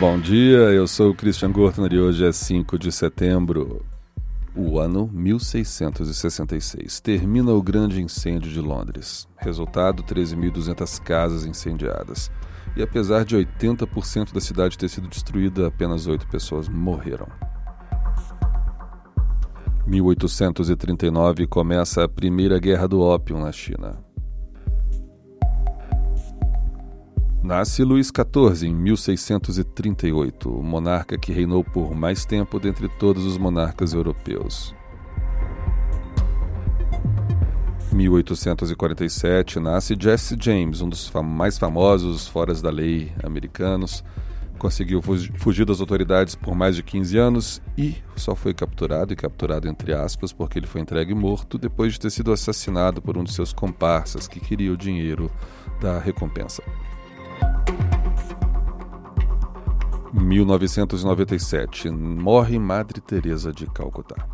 Bom dia, eu sou o Christian Gortner e hoje é 5 de setembro. O ano 1666. Termina o grande incêndio de Londres. Resultado: 13.200 casas incendiadas. E apesar de 80% da cidade ter sido destruída, apenas 8 pessoas morreram. 1839 começa a Primeira Guerra do Ópio na China. Nasce Luís XIV em 1638, o monarca que reinou por mais tempo dentre todos os monarcas europeus. 1847 nasce Jesse James, um dos mais famosos foras da lei americanos. Conseguiu fugir das autoridades por mais de 15 anos e só foi capturado, e capturado entre aspas, porque ele foi entregue morto depois de ter sido assassinado por um de seus comparsas que queria o dinheiro da recompensa. 1997. Morre Madre Teresa de Calcutá.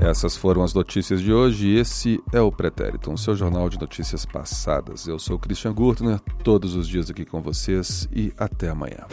Essas foram as notícias de hoje e esse é o Pretérito, um seu jornal de notícias passadas. Eu sou Christian Gurtner, todos os dias aqui com vocês e até amanhã.